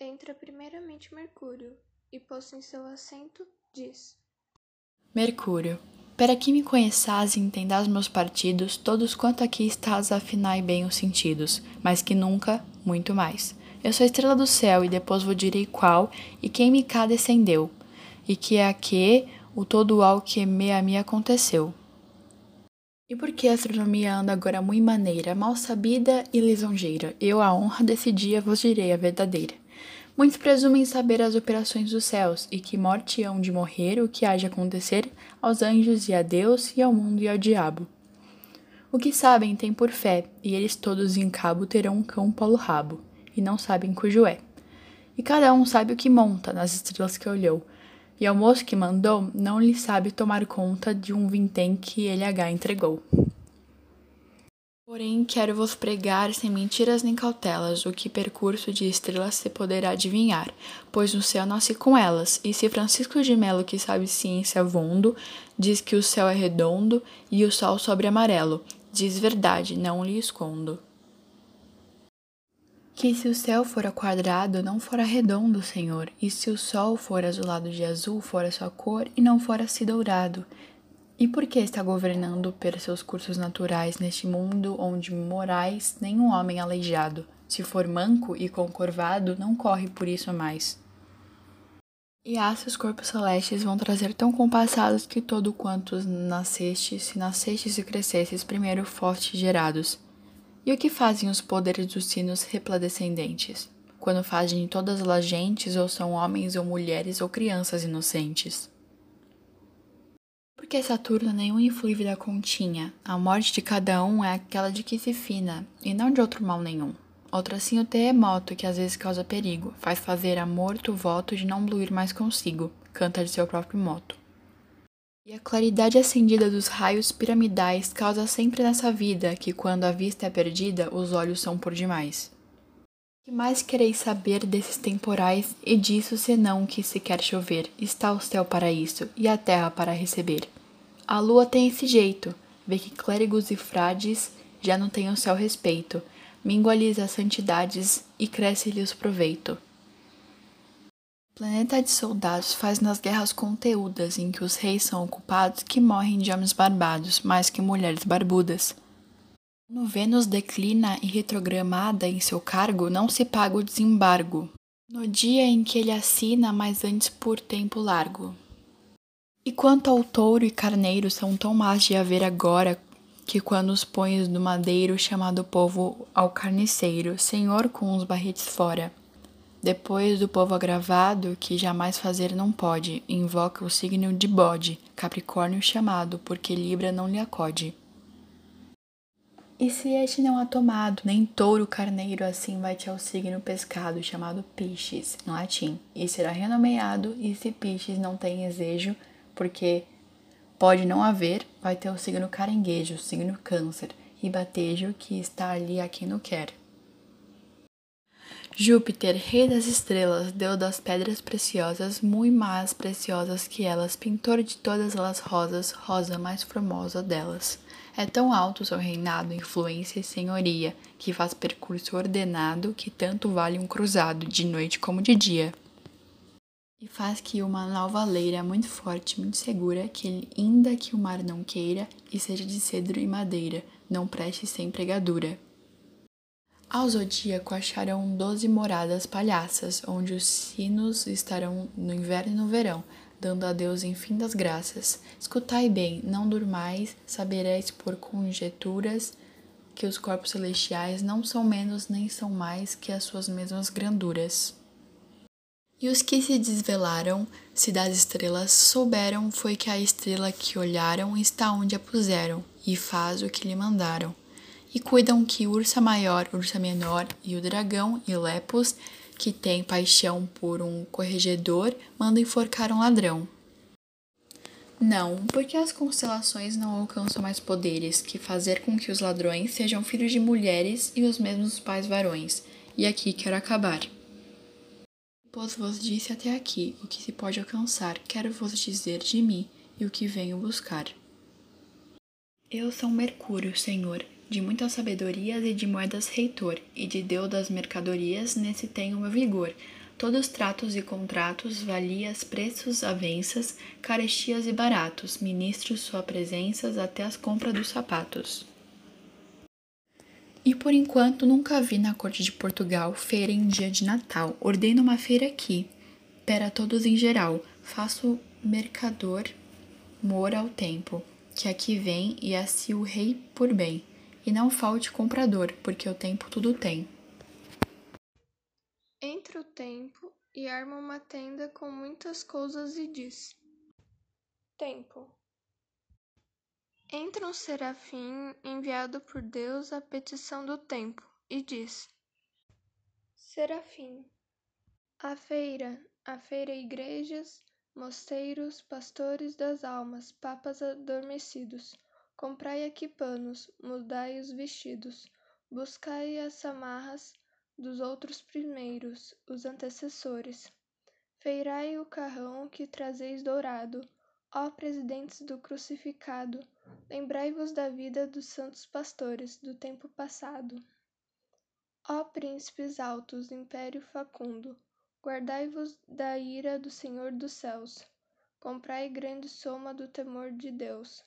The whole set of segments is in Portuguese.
Entra primeiramente Mercúrio, e posto em seu assento, diz: Mercúrio, para que me conheças e entendas meus partidos, todos quanto aqui estás afinai bem os sentidos, mas que nunca, muito mais. Eu sou estrela do céu, e depois vos direi qual, e quem me cá descendeu, e que é a que o todo ao que me a mim aconteceu. E por que a astronomia anda agora muito maneira, mal sabida e lisonjeira? Eu a honra desse dia vos direi a verdadeira. Muitos presumem saber as operações dos céus, e que morte hão de morrer o que há de acontecer aos anjos e a Deus e ao mundo e ao diabo. O que sabem tem por fé, e eles todos em cabo terão um cão polo rabo, e não sabem cujo é. E cada um sabe o que monta nas estrelas que olhou, e ao moço que mandou não lhe sabe tomar conta de um vintém que ele H entregou. Porém, quero vos pregar sem mentiras nem cautelas o que percurso de estrelas se poderá adivinhar, pois no céu nasce com elas, e se Francisco de Melo, que sabe ciência vondo, diz que o céu é redondo e o sol sobre amarelo, diz verdade, não lhe escondo. Que se o céu fora quadrado, não fora redondo, Senhor, e se o sol for azulado de azul, fora sua cor, e não fora se dourado, e por que está governando per seus cursos naturais neste mundo onde morais nenhum homem aleijado, se for manco e concurvado, não corre por isso mais? E há os corpos celestes vão trazer tão compassados que todo quantos nascestes, se nascestes e crescestes, primeiro fostes gerados. E o que fazem os poderes dos sinos repladescendentes, quando fazem todas as gentes, ou são homens ou mulheres ou crianças inocentes? Porque Saturno nenhum influível continha, a morte de cada um é aquela de que se fina, e não de outro mal nenhum. Outro assim o terremoto, que às vezes causa perigo, faz fazer a morto o voto de não bluir mais consigo, canta de seu próprio moto. E a claridade acendida dos raios piramidais causa sempre nessa vida que, quando a vista é perdida, os olhos são por demais. Que mais quereis saber desses temporais e disso senão que se quer chover, está o céu para isso e a terra para receber. A lua tem esse jeito, vê que clérigos e frades já não têm o seu respeito, mingua-lhes as santidades e cresce-lhes o proveito. Planeta de soldados faz nas guerras conteúdas em que os reis são ocupados que morrem de homens barbados mais que mulheres barbudas. No Vênus declina e retrogramada em seu cargo, não se paga o desembargo. No dia em que ele assina, mas antes por tempo largo. E quanto ao touro e carneiro são tão más de haver agora que quando os pões do madeiro chamado povo ao carniceiro, senhor com os barretes fora. Depois do povo agravado, que jamais fazer não pode, invoca o signo de bode, Capricórnio chamado, porque Libra não lhe acode. E se este não há tomado, nem touro carneiro, assim vai-te ao signo pescado, chamado Pisces, em latim, e será renomeado, e se Pisces não tem desejo, porque pode não haver, vai ter o signo caranguejo, o signo câncer, e batejo que está ali a quem não quer. Júpiter, rei das estrelas, deu das pedras preciosas, muito mais preciosas que elas, pintor de todas elas rosas, rosa mais formosa delas. É tão alto seu reinado, influência e senhoria, que faz percurso ordenado que tanto vale um cruzado, de noite como de dia e faz que uma nova leira muito forte, muito segura, que ainda que o mar não queira, e seja de cedro e madeira, não preste sem pregadura. Ao zodíaco acharão doze moradas palhaças, onde os sinos estarão no inverno e no verão, dando a Deus das graças. Escutai bem, não durmais, sabereis por conjeturas que os corpos celestiais não são menos nem são mais que as suas mesmas granduras. E os que se desvelaram, se das estrelas souberam, foi que a estrela que olharam está onde a puseram, e faz o que lhe mandaram. E cuidam que ursa maior, ursa menor, e o dragão e Lepos, que tem paixão por um corregedor, mandam enforcar um ladrão. Não, porque as constelações não alcançam mais poderes que fazer com que os ladrões sejam filhos de mulheres e os mesmos pais varões. E aqui quero acabar. Pois vos disse até aqui o que se pode alcançar, quero vos dizer de mim e o que venho buscar. Eu sou Mercúrio, Senhor, de muitas sabedorias e de moedas reitor, e de Deus das mercadorias, nesse tem o meu vigor. Todos tratos e contratos, valias, preços, avenças, carestias e baratos, ministros sua presenças até as compras dos sapatos. E por enquanto nunca vi na corte de Portugal feira em dia de Natal. Ordeno uma feira aqui, para todos em geral. Faço mercador mora ao tempo, que aqui vem e assim o rei por bem. E não falte comprador, porque o tempo tudo tem. Entra o tempo e arma uma tenda com muitas coisas e diz: Tempo. Entra um serafim enviado por Deus à petição do tempo e diz: Serafim. A feira, a feira igrejas, mosteiros, pastores das almas, papas adormecidos, comprai aqui panos, mudai os vestidos, buscai as samarras dos outros primeiros, os antecessores. Feirai o carrão que trazeis dourado, ó presidentes do crucificado, lembrai-vos da vida dos santos pastores do tempo passado. Ó príncipes altos, império facundo, Guardai-vos da ira do Senhor dos céus. Comprai grande soma do temor de Deus.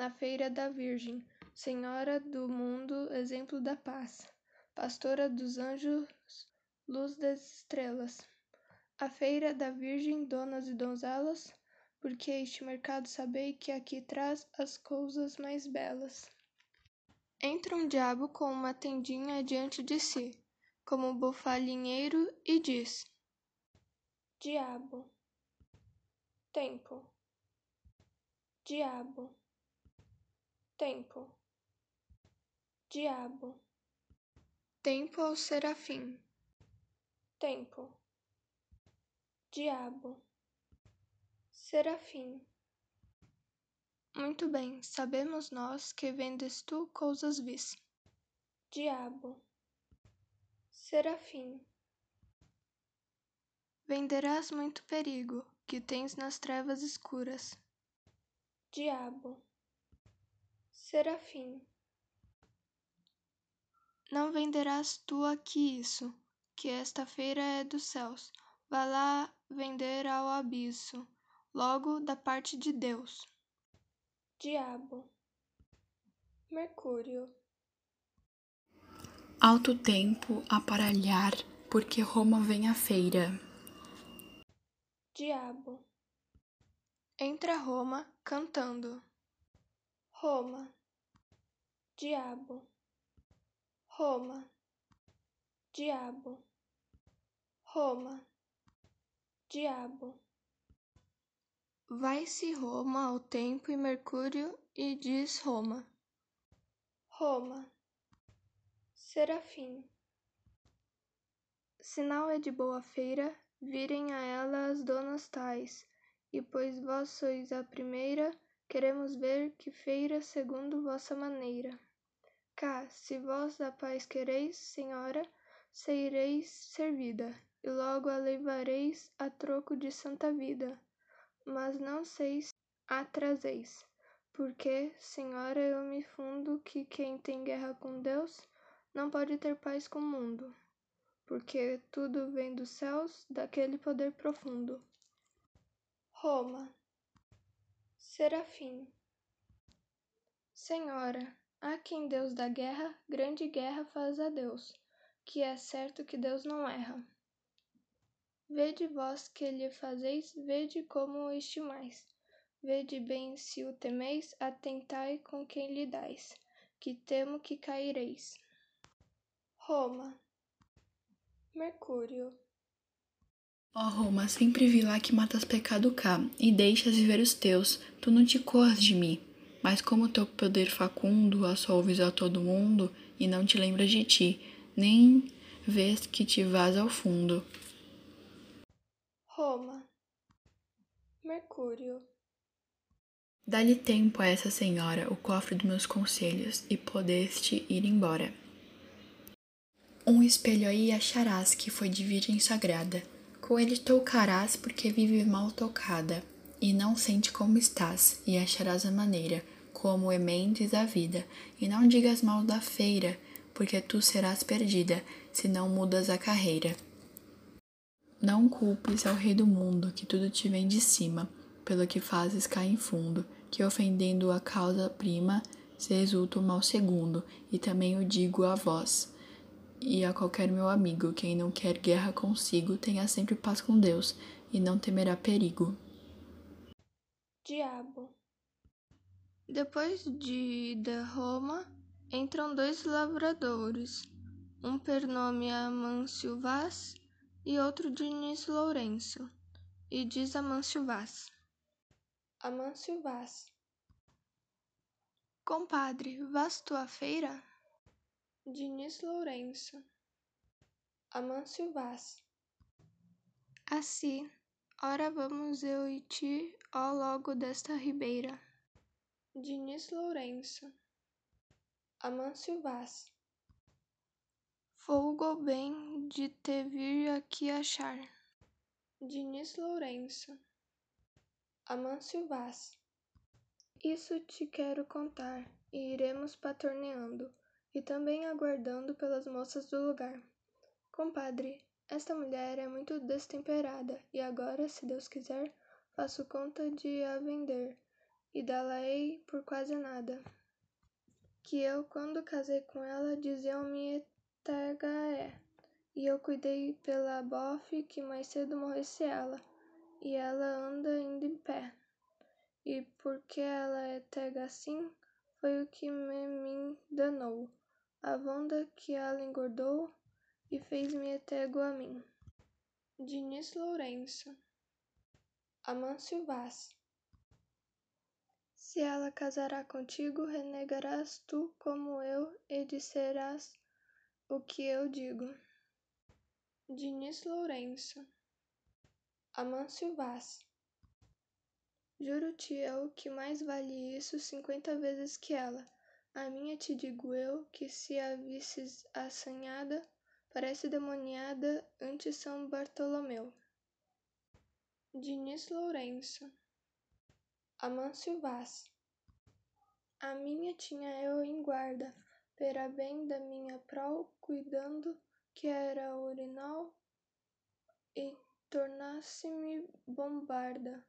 Na feira da Virgem, Senhora do mundo, exemplo da paz. Pastora dos anjos, luz das estrelas. A feira da Virgem, donas e donzelas, porque este mercado sabei que aqui traz as coisas mais belas. Entra um diabo com uma tendinha diante de si, como bufalinheiro, e diz: diabo, tempo, diabo, tempo, diabo, tempo ao serafim, tempo, diabo, serafim. Muito bem, sabemos nós que vendes tu coisas vis. Diabo, serafim. Venderás muito perigo, que tens nas trevas escuras. Diabo, Serafim. Não venderás tu aqui isso, que esta feira é dos céus. Vá lá vender ao abismo, logo da parte de Deus. Diabo, Mercúrio. Alto tempo aparalhar, porque Roma vem à feira diabo. Entra Roma cantando. Roma, diabo. Roma, diabo. Roma, diabo. Vai-se Roma ao tempo e Mercúrio e diz Roma. Roma, Serafim. Sinal é de boa feira virem a ela as donas tais, e pois vós sois a primeira, queremos ver que feira segundo vossa maneira. Cá, se vós a paz quereis, senhora, sereis servida, e logo a levareis a troco de santa vida. Mas não sei se a trazeis, porque, senhora, eu me fundo que quem tem guerra com Deus não pode ter paz com o mundo porque tudo vem dos céus, daquele poder profundo. Roma, Serafim. Senhora, há quem Deus da guerra, grande guerra faz a Deus, que é certo que Deus não erra. Vede vós que lhe fazeis, vede como o estimais. Vede bem se o temeis, atentai com quem lhe dais, que temo que caireis. Roma, Mercúrio. Ó Roma, sempre vi lá que matas pecado cá, e deixas viver os teus, tu não te corras de mim. Mas como teu poder facundo assolves a todo mundo, e não te lembras de ti, nem vês que te vás ao fundo. Roma. Mercúrio. Dá-lhe tempo a essa senhora o cofre dos meus conselhos, e podeste ir embora. Um espelho aí acharás que foi de virgem sagrada. Com ele tocarás porque vive mal tocada, e não sente como estás, e acharás a maneira como ementes a vida, e não digas mal da feira, porque tu serás perdida, se não mudas a carreira. Não culpes ao rei do mundo, que tudo te vem de cima, pelo que fazes cair em fundo, que ofendendo a causa prima, se exulta o mal segundo, e também o digo a vós, e a qualquer meu amigo, quem não quer guerra consigo, tenha sempre paz com Deus, e não temerá perigo. Diabo Depois de da Roma, entram dois lavradores, um per nome Amâncio Vaz e outro Diniz Lourenço, e diz Amâncio Vaz. Amâncio Vaz Compadre, vás tu à feira? Diniz Lourenço Amâncio Vaz Assim, ora vamos eu e ti, ó logo desta ribeira. Diniz Lourenço Amâncio Vaz Folgo bem de te vir aqui achar. Diniz Lourenço Amâncio Vaz Isso te quero contar, e iremos patorneando, e também aguardando pelas moças do lugar. Compadre, esta mulher é muito destemperada, e agora, se Deus quiser, faço conta de a vender, e dá-la-ei por quase nada. Que eu, quando casei com ela, diziam-me Tega é, e eu cuidei pela bofe que mais cedo morresse ela, e ela anda ainda em pé. E porque ela é tega assim, foi o que me, me danou, a vonda que ela engordou e fez-me tego a mim. Diniz Lourenço Amâncio Vaz Se ela casará contigo, renegarás tu como eu e disserás o que eu digo. Diniz Lourenço Amâncio Vaz Juro-te eu que mais vale isso cinquenta vezes que ela. A minha te digo eu que se a visses assanhada, parece demoniada ante São Bartolomeu. Diniz Lourenço Amâncio Vaz A minha tinha eu em guarda, pera bem da minha prol, cuidando que era urinol e tornasse-me bombarda.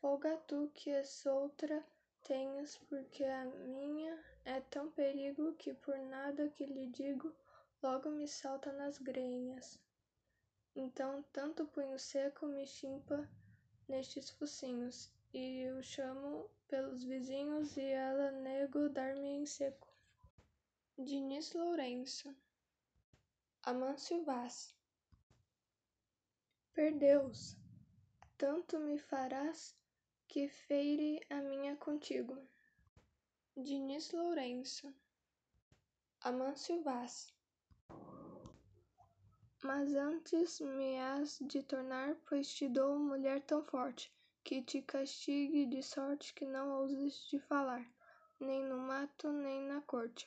Folga tu que outra tenhas, porque a minha é tão perigo que por nada que lhe digo, logo me salta nas grenhas. Então tanto punho seco me chimpa nestes focinhos, e o chamo pelos vizinhos, e ela nego dar-me em seco. Diniz Lourenço Amâncio Vaz Perdeus, tanto me farás que feire a minha contigo. Diniz Lourenço Amâncio Vaz Mas antes me has de tornar, pois te dou mulher tão forte, que te castigue de sorte que não ouses de falar, nem no mato, nem na corte.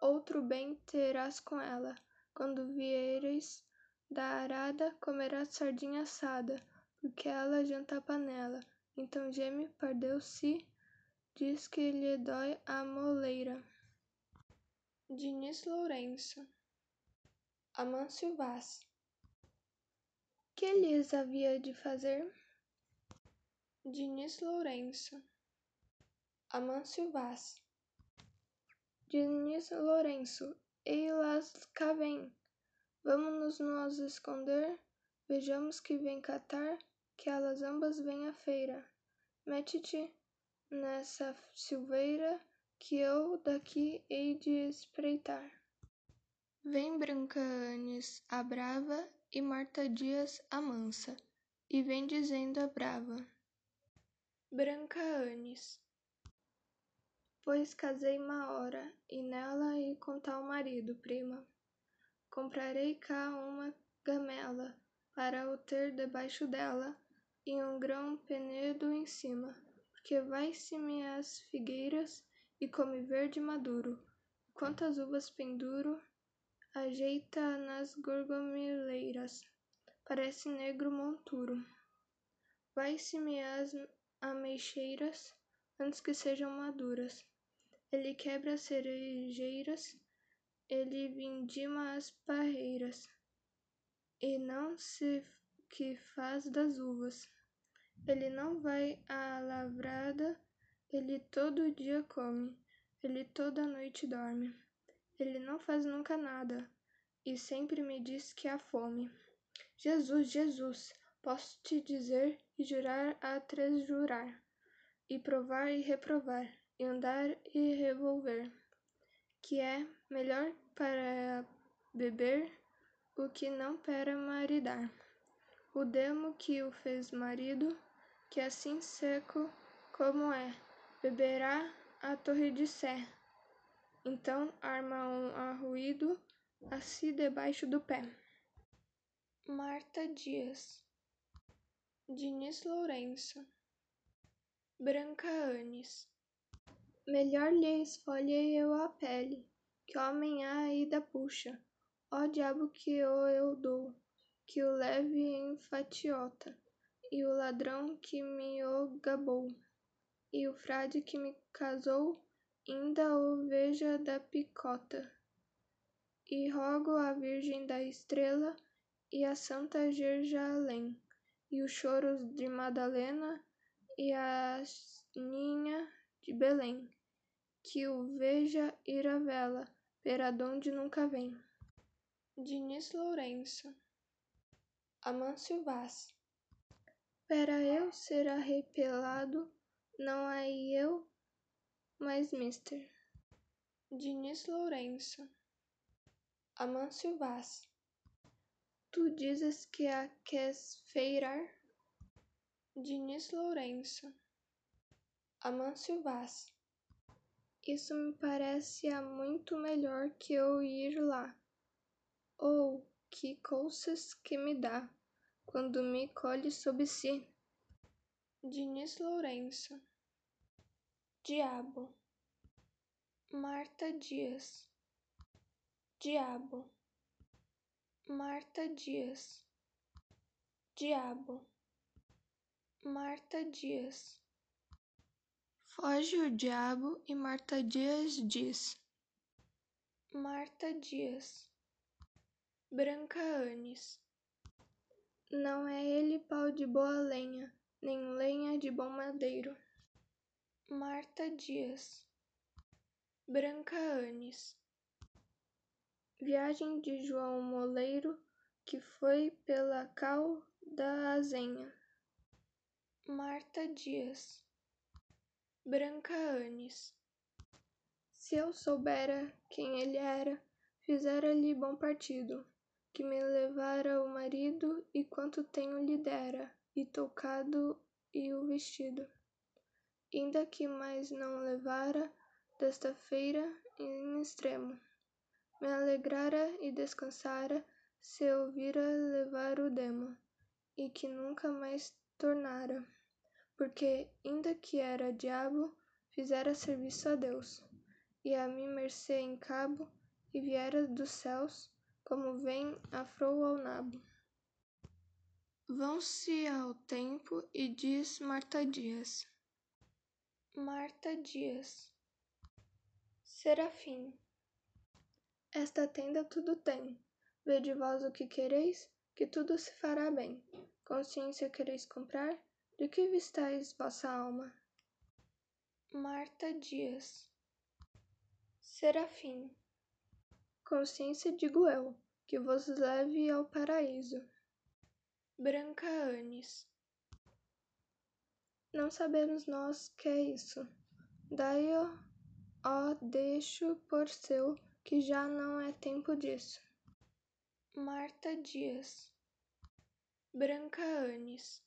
Outro bem terás com ela, quando vieres da arada, comerás sardinha assada, porque ela janta panela, então geme pardeu-se, diz que lhe dói a moleira. Diniz Lourenço Amâncio Vaz Que lhes havia de fazer? Diniz Lourenço Amâncio Vaz Diniz Lourenço Ei-las cá vem, vamos nos esconder, vejamos que vem catar, que elas ambas vêm à feira. Mete-te nessa silveira que eu daqui hei de espreitar. Vem Branca Anes, a brava, e Marta Dias, a mansa, e vem dizendo a brava. Branca Anes Pois casei uma hora, e nela e com tal marido, prima. Comprarei cá uma gamela, para o ter debaixo dela, e um grão penedo em cima, porque vai-se-me as figueiras e come verde maduro, quantas uvas penduro, ajeita nas gorgomileiras, parece negro monturo. Vai-se-me as ameixeiras, antes que sejam maduras. Ele quebra as cerejeiras, ele vindima as parreiras, e não se que faz das uvas. Ele não vai à lavrada, ele todo dia come, ele toda noite dorme. Ele não faz nunca nada, e sempre me diz que há fome. Jesus, Jesus, posso te dizer e jurar a jurar, e provar e reprovar, e andar e revolver, que é melhor para beber o que não para maridar. O demo que o fez marido, que assim seco como é, beberá a torre de Sé. Então arma um arruído assim debaixo do pé. Marta Dias Diniz Lourenço Branca Anis Melhor lhe esfolhei eu a pele, que homem aí da puxa. Ó diabo que o eu dou, que o leve em fatiota, e o ladrão que me o gabou, e o frade que me casou, inda o veja da picota. E rogo à Virgem da Estrela e a Santa Jerusalém, e os choros de Madalena e a Ninha de Belém, que o veja ir a vela, peradonde nunca vem. Diniz Lourenço Amâncio Vaz Para eu ser arrepelado, não aí eu, mas mister. Diniz Lourenço Amâncio Vaz Tu dizes que a queres feirar? Diniz Lourenço Amâncio Vaz Isso me parece há muito melhor que eu ir lá. Oh, que coisas que me dá, quando me colhe sob si. Diniz Lourenço Diabo. Marta Dias. Diabo. Marta Dias. Diabo. Marta Dias. Foge o diabo e Marta Dias diz. Marta Dias. Branca Anis Não é ele pau de boa lenha, nem lenha de bom madeiro. Marta Dias Branca Anis Viagem de João Moleiro, que foi pela cal da Azenha. Marta Dias Branca Anis Se eu soubera quem ele era, fizera-lhe bom partido, que me levara o marido e quanto tenho lhe dera, e tocado e o vestido. Inda que mais não levara, desta feira em extremo me alegrara e descansara se eu vira levar o demo, e que nunca mais tornara, porque, inda que era diabo, fizera serviço a Deus, e a mim mercê em cabo, e viera dos céus, como vem afrou ao nabo. Vão-se ao tempo e diz Marta Dias. Marta Dias. Serafim. Esta tenda tudo tem. Vede vós o que quereis, que tudo se fará bem. Consciência quereis comprar? De que vistais vossa alma? Marta Dias Serafim Consciência digo eu, que vos leve ao paraíso. Branca Anis Não sabemos nós que é isso. Dai-o, ó, deixo por seu que já não é tempo disso. Marta Dias Branca Anis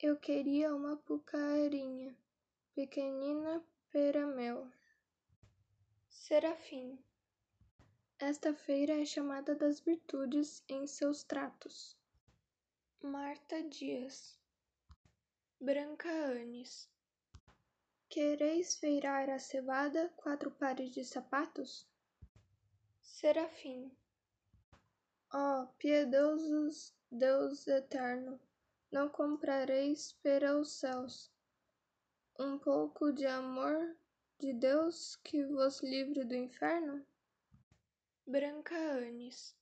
Eu queria uma pucarinha, pequenina pera mel. Serafim Esta feira é chamada das virtudes em seus tratos. Marta Dias Branca Anis Quereis feirar a cevada quatro pares de sapatos? Serafim Ó oh, piedosos Deus eterno, não comprareis pera os céus, um pouco de amor de Deus que vos livre do inferno? Branca Anis.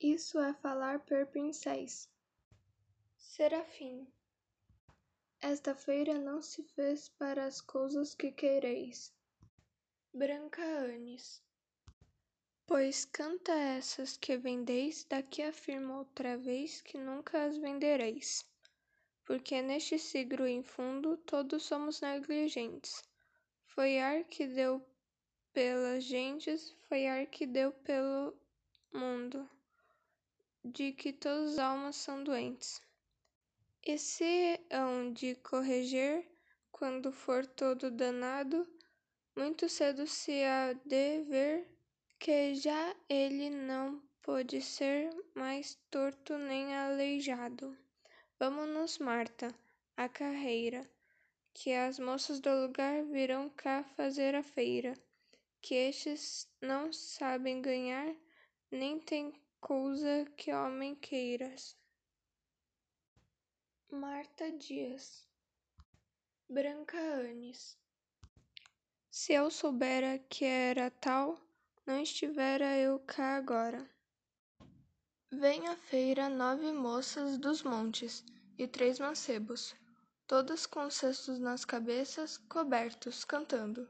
Isso é falar per pincéis. Serafim. Esta feira não se fez para as coisas que quereis. Branca Anis. Pois canta essas que vendeis, daqui afirmo outra vez que nunca as vendereis. Porque neste siglo infundo todos somos negligentes. Foi ar que deu pelas gentes, foi ar que deu pelo mundo, de que todas as almas são doentes. E se hão de corrigir, quando for todo danado, muito cedo se há de ver que já ele não pode ser mais torto nem aleijado. Vamos-nos, Marta, à carreira que as moças do lugar virão cá fazer a feira, que estes não sabem ganhar, nem tem cousa que homem queiras. Marta Dias Branca Anis Se eu soubera que era tal, não estivera eu cá agora. Vem à feira nove moças dos montes e três mancebos todas com cestos nas cabeças, cobertos, cantando.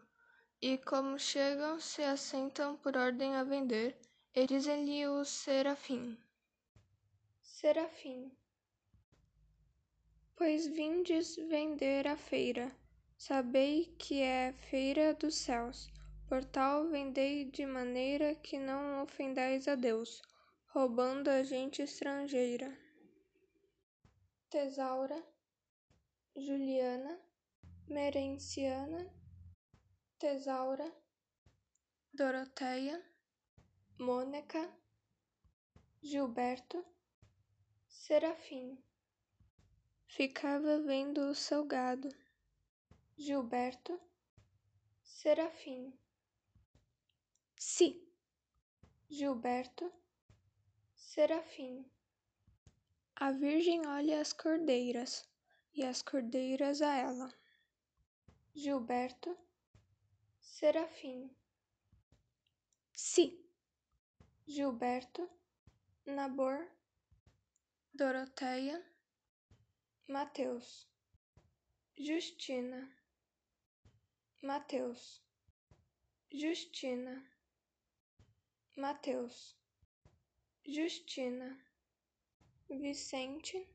E como chegam, se assentam por ordem a vender, e dizem-lhe o serafim. Serafim. Pois vindes vender a feira, sabei que é feira dos céus, por tal vendei de maneira que não ofendais a Deus, roubando a gente estrangeira. Tesaura Juliana, Merenciana, Tesaura, Doroteia, Mônica, Gilberto, Serafim. Ficava vendo o seu gado. Gilberto, Serafim. Si. Gilberto, Serafim. A Virgem olha as cordeiras e as cordeiras a ela. Gilberto, Serafim. Si. Gilberto, Nabor, Doroteia, Mateus, Justina, Mateus, Justina, Mateus, Justina, Vicente,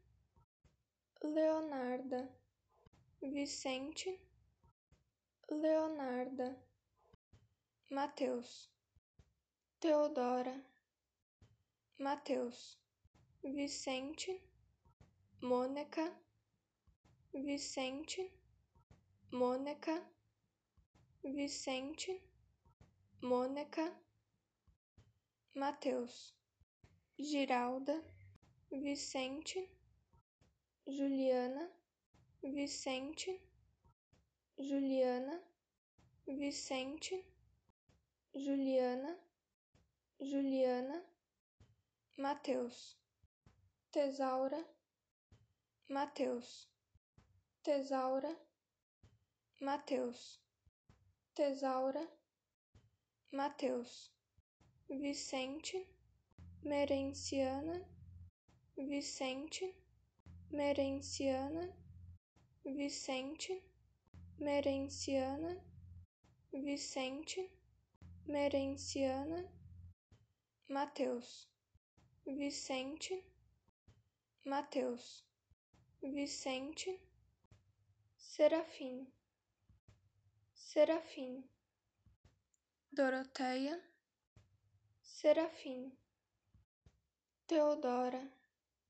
Leonarda, Vicente, Leonarda, Mateus, Teodora, Mateus, Vicente, Mônica, Vicente, Mônica, Vicente, Mônica, Mateus, Giralda, Vicente, Juliana, Vicente, Juliana, Vicente, Juliana, Juliana, Mateus, Tesaura, Mateus, Tesaura, Mateus, Tesaura, Mateus, Vicente, Merenciana, Vicente, Merenciana, Vicente, Merenciana, Vicente, Merenciana, Mateus, Vicente, Mateus, Vicente, Serafim, Serafim, Doroteia, Serafim, Teodora